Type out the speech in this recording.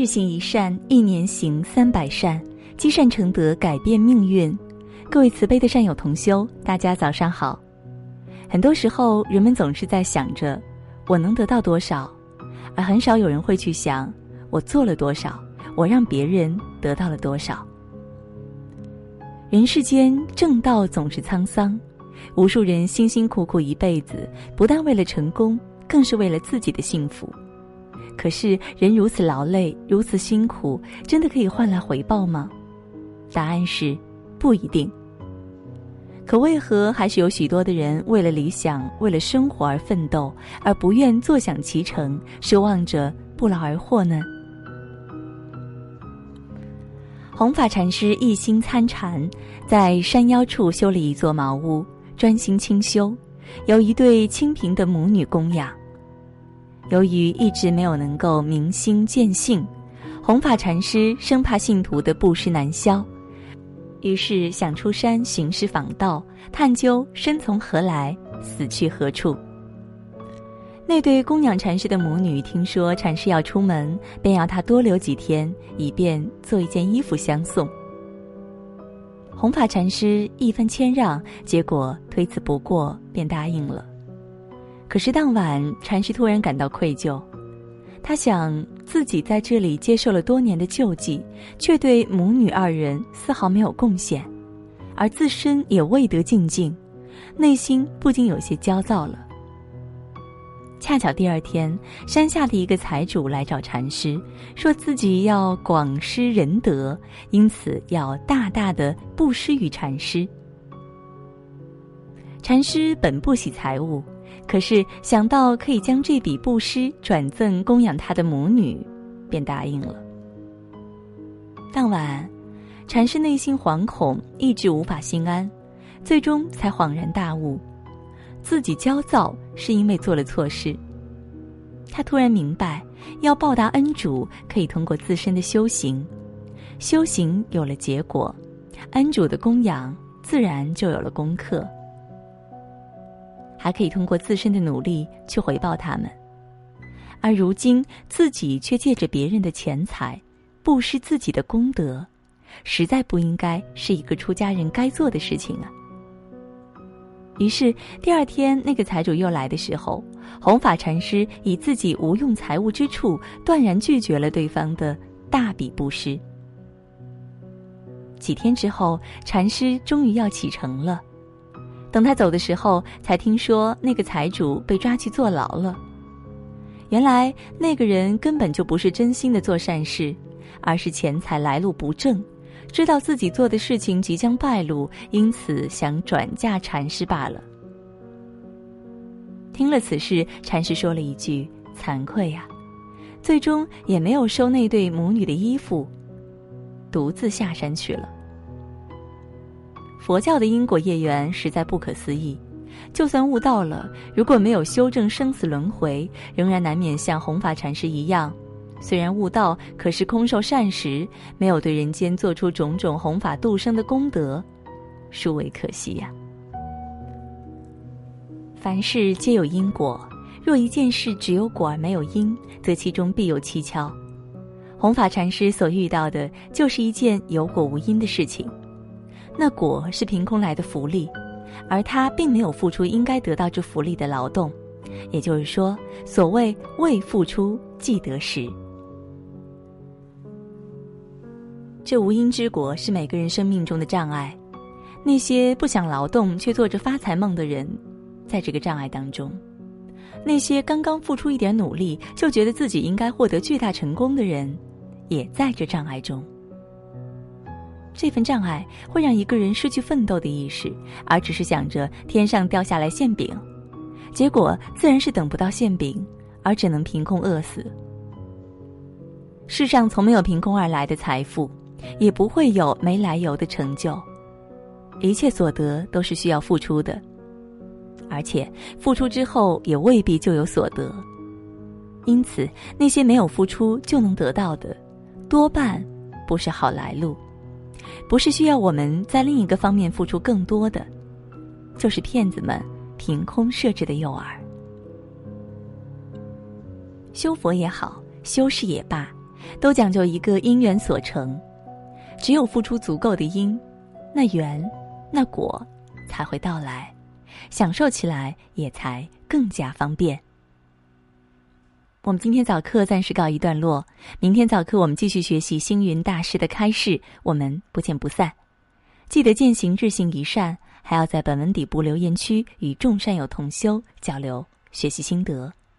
日行一善，一年行三百善，积善成德，改变命运。各位慈悲的善友同修，大家早上好。很多时候，人们总是在想着我能得到多少，而很少有人会去想我做了多少，我让别人得到了多少。人世间正道总是沧桑，无数人辛辛苦苦一辈子，不但为了成功，更是为了自己的幸福。可是，人如此劳累，如此辛苦，真的可以换来回报吗？答案是，不一定。可为何还是有许多的人为了理想、为了生活而奋斗，而不愿坐享其成，奢望着不劳而获呢？弘法禅师一心参禅，在山腰处修了一座茅屋，专心清修，由一对清贫的母女供养。由于一直没有能够明心见性，弘法禅师生怕信徒的布施难消，于是想出山寻师访道，探究生从何来，死去何处。那对供养禅师的母女听说禅师要出门，便要他多留几天，以便做一件衣服相送。弘法禅师一番谦让，结果推辞不过，便答应了。可是当晚，禅师突然感到愧疚，他想自己在这里接受了多年的救济，却对母女二人丝毫没有贡献，而自身也未得静静，内心不禁有些焦躁了。恰巧第二天，山下的一个财主来找禅师，说自己要广施仁德，因此要大大的布施于禅师。禅师本不喜财物。可是想到可以将这笔布施转赠供养他的母女，便答应了。当晚，禅师内心惶恐，一直无法心安，最终才恍然大悟，自己焦躁是因为做了错事。他突然明白，要报答恩主，可以通过自身的修行，修行有了结果，恩主的供养自然就有了功课。还可以通过自身的努力去回报他们，而如今自己却借着别人的钱财，布施自己的功德，实在不应该是一个出家人该做的事情啊。于是第二天那个财主又来的时候，弘法禅师以自己无用财物之处，断然拒绝了对方的大笔布施。几天之后，禅师终于要启程了。等他走的时候，才听说那个财主被抓去坐牢了。原来那个人根本就不是真心的做善事，而是钱财来路不正，知道自己做的事情即将败露，因此想转嫁禅师罢了。听了此事，禅师说了一句：“惭愧呀！”最终也没有收那对母女的衣服，独自下山去了。佛教的因果业缘实在不可思议，就算悟到了，如果没有修正生死轮回，仍然难免像弘法禅师一样，虽然悟道，可是空受善食，没有对人间做出种种弘法度生的功德，殊为可惜呀。凡事皆有因果，若一件事只有果而没有因，则其中必有蹊跷。弘法禅师所遇到的，就是一件有果无因的事情。那果是凭空来的福利，而他并没有付出应该得到这福利的劳动，也就是说，所谓未付出即得时。这无因之果是每个人生命中的障碍。那些不想劳动却做着发财梦的人，在这个障碍当中；那些刚刚付出一点努力就觉得自己应该获得巨大成功的人，也在这障碍中。这份障碍会让一个人失去奋斗的意识，而只是想着天上掉下来馅饼，结果自然是等不到馅饼，而只能凭空饿死。世上从没有凭空而来的财富，也不会有没来由的成就，一切所得都是需要付出的，而且付出之后也未必就有所得。因此，那些没有付出就能得到的，多半不是好来路。不是需要我们在另一个方面付出更多的，就是骗子们凭空设置的诱饵。修佛也好，修士也罢，都讲究一个因缘所成。只有付出足够的因，那缘，那果，才会到来，享受起来也才更加方便。我们今天早课暂时告一段落，明天早课我们继续学习星云大师的开示，我们不见不散。记得践行日行一善，还要在本文底部留言区与众善友同修交流学习心得。